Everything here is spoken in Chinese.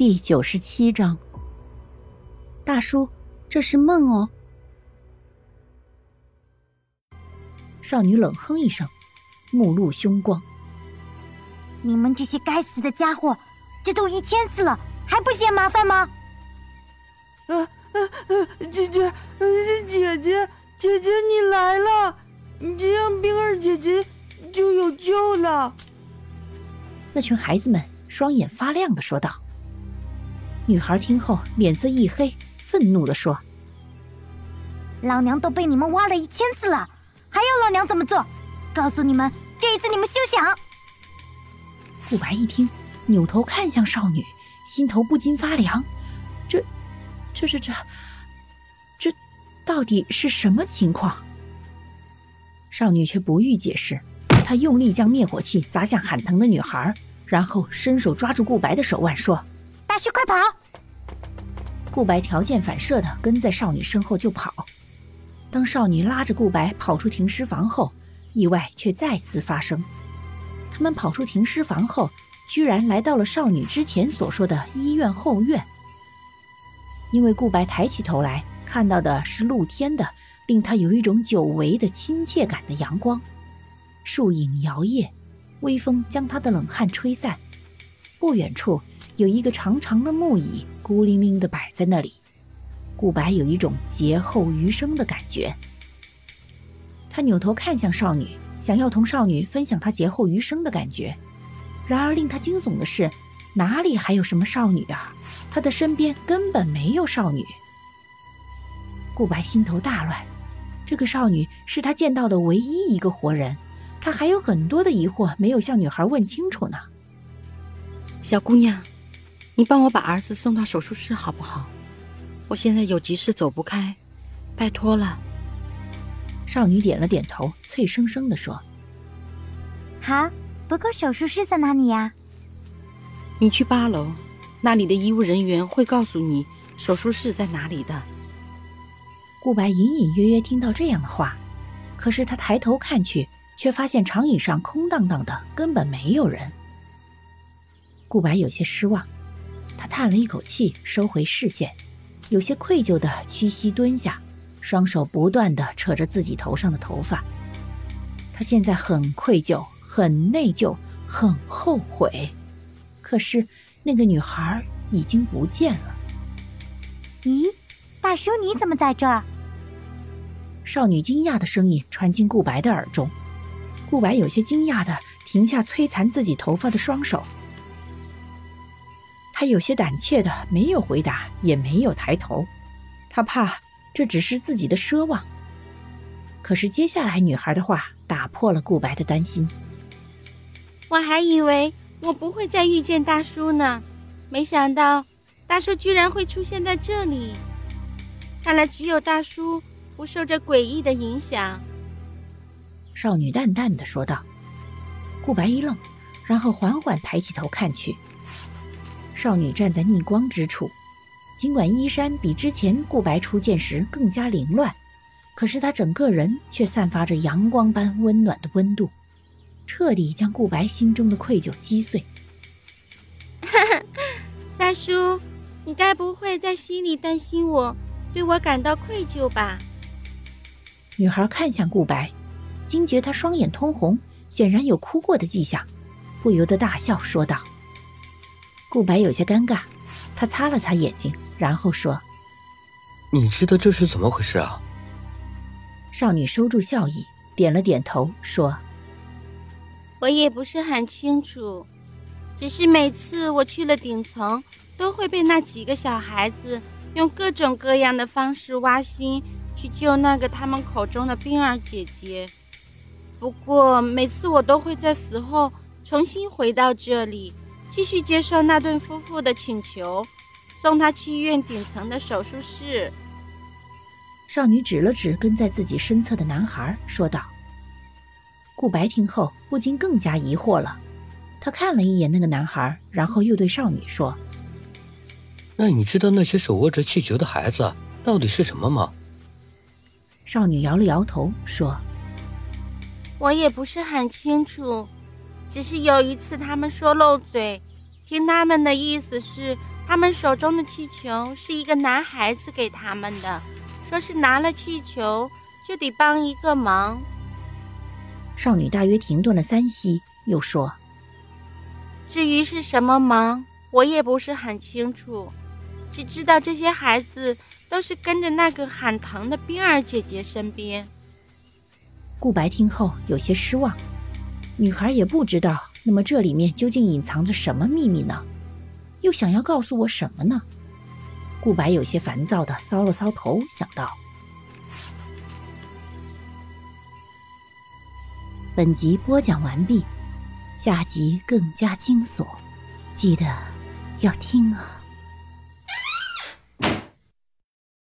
第九十七章，大叔，这是梦哦。少女冷哼一声，目露凶光：“你们这些该死的家伙，这都一千次了，还不嫌麻烦吗？”啊啊啊！姐姐，姐姐，姐姐，你来了，这样冰儿姐姐就有救了。那群孩子们双眼发亮的说道。女孩听后脸色一黑，愤怒的说：“老娘都被你们挖了一千次了，还要老娘怎么做？告诉你们，这一次你们休想！”顾白一听，扭头看向少女，心头不禁发凉。这、这、这、这、这，到底是什么情况？少女却不予解释，她用力将灭火器砸向喊疼的女孩，然后伸手抓住顾白的手腕，说：“大师，快跑！”顾白条件反射的跟在少女身后就跑。当少女拉着顾白跑出停尸房后，意外却再次发生。他们跑出停尸房后，居然来到了少女之前所说的医院后院。因为顾白抬起头来看到的是露天的，令他有一种久违的亲切感的阳光。树影摇曳，微风将他的冷汗吹散。不远处有一个长长的木椅。孤零零的摆在那里，顾白有一种劫后余生的感觉。他扭头看向少女，想要同少女分享他劫后余生的感觉。然而令他惊悚的是，哪里还有什么少女啊？他的身边根本没有少女。顾白心头大乱，这个少女是他见到的唯一一个活人，他还有很多的疑惑没有向女孩问清楚呢。小姑娘。你帮我把儿子送到手术室好不好？我现在有急事走不开，拜托了。少女点了点头，脆生生的说：“好，不过手术室在哪里呀？”你去八楼，那里的医务人员会告诉你手术室在哪里的。顾白隐隐约约听到这样的话，可是他抬头看去，却发现长椅上空荡荡的，根本没有人。顾白有些失望。他叹了一口气，收回视线，有些愧疚的屈膝蹲下，双手不断的扯着自己头上的头发。他现在很愧疚，很内疚，很后悔。可是那个女孩已经不见了。咦，大叔你怎么在这儿？少女惊讶的声音传进顾白的耳中。顾白有些惊讶的停下摧残自己头发的双手。他有些胆怯的没有回答，也没有抬头，他怕这只是自己的奢望。可是接下来女孩的话打破了顾白的担心。我还以为我不会再遇见大叔呢，没想到大叔居然会出现在这里。看来只有大叔不受这诡异的影响。少女淡淡的说道。顾白一愣，然后缓缓抬起头看去。少女站在逆光之处，尽管衣衫比之前顾白初见时更加凌乱，可是她整个人却散发着阳光般温暖的温度，彻底将顾白心中的愧疚击碎。大叔，你该不会在心里担心我，对我感到愧疚吧？女孩看向顾白，惊觉他双眼通红，显然有哭过的迹象，不由得大笑说道。顾白有些尴尬，他擦了擦眼睛，然后说：“你知道这是怎么回事啊？”少女收住笑意，点了点头，说：“我也不是很清楚，只是每次我去了顶层，都会被那几个小孩子用各种各样的方式挖心，去救那个他们口中的冰儿姐姐。不过每次我都会在死后重新回到这里。”继续接受那对夫妇的请求，送他去医院顶层的手术室。少女指了指跟在自己身侧的男孩，说道：“顾白听后不禁更加疑惑了。他看了一眼那个男孩，然后又对少女说：‘那你知道那些手握着气球的孩子到底是什么吗？’少女摇了摇头，说：‘我也不是很清楚。’只是有一次，他们说漏嘴，听他们的意思是，他们手中的气球是一个男孩子给他们的，说是拿了气球就得帮一个忙。少女大约停顿了三息，又说：“至于是什么忙，我也不是很清楚，只知道这些孩子都是跟着那个喊疼的冰儿姐姐身边。”顾白听后有些失望，女孩也不知道，那么这里面究竟隐藏着什么秘密呢？又想要告诉我什么呢？顾白有些烦躁的搔了搔头，想到：本集播讲完毕，下集更加惊悚，记得要听啊！